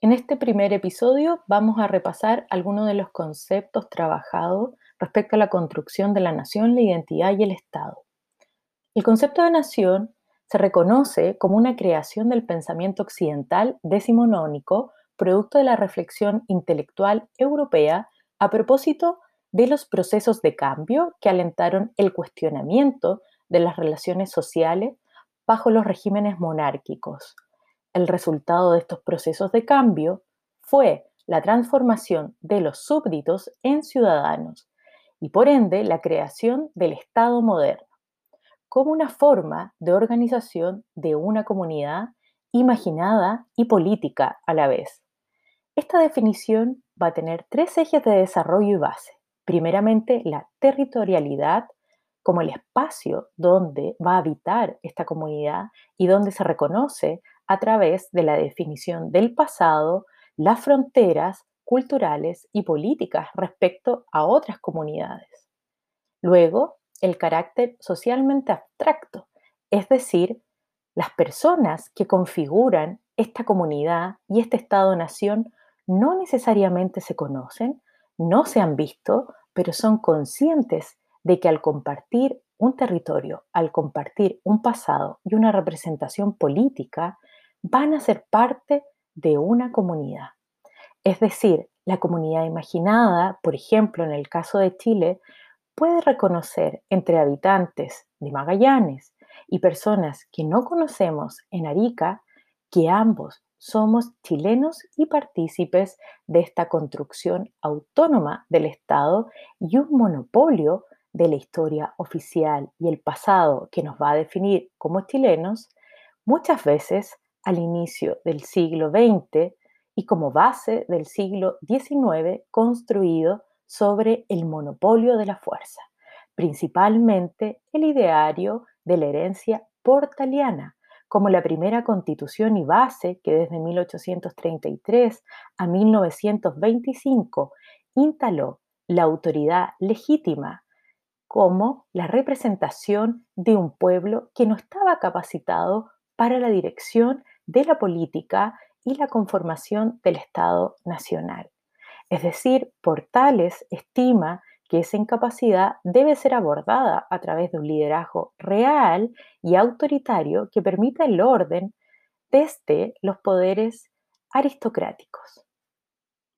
En este primer episodio vamos a repasar algunos de los conceptos trabajados respecto a la construcción de la nación, la identidad y el Estado. El concepto de nación se reconoce como una creación del pensamiento occidental decimonónico, producto de la reflexión intelectual europea a propósito de los procesos de cambio que alentaron el cuestionamiento de las relaciones sociales bajo los regímenes monárquicos el resultado de estos procesos de cambio fue la transformación de los súbditos en ciudadanos y por ende la creación del Estado moderno, como una forma de organización de una comunidad imaginada y política a la vez. Esta definición va a tener tres ejes de desarrollo y base. Primeramente, la territorialidad como el espacio donde va a habitar esta comunidad y donde se reconoce a través de la definición del pasado, las fronteras culturales y políticas respecto a otras comunidades. Luego, el carácter socialmente abstracto, es decir, las personas que configuran esta comunidad y este Estado-nación no necesariamente se conocen, no se han visto, pero son conscientes de que al compartir un territorio, al compartir un pasado y una representación política, van a ser parte de una comunidad. Es decir, la comunidad imaginada, por ejemplo, en el caso de Chile, puede reconocer entre habitantes de Magallanes y personas que no conocemos en Arica que ambos somos chilenos y partícipes de esta construcción autónoma del Estado y un monopolio de la historia oficial y el pasado que nos va a definir como chilenos, muchas veces al inicio del siglo XX y como base del siglo XIX construido sobre el monopolio de la fuerza, principalmente el ideario de la herencia portaliana, como la primera constitución y base que desde 1833 a 1925 instaló la autoridad legítima como la representación de un pueblo que no estaba capacitado para la dirección de la política y la conformación del Estado nacional. Es decir, Portales estima que esa incapacidad debe ser abordada a través de un liderazgo real y autoritario que permita el orden desde los poderes aristocráticos.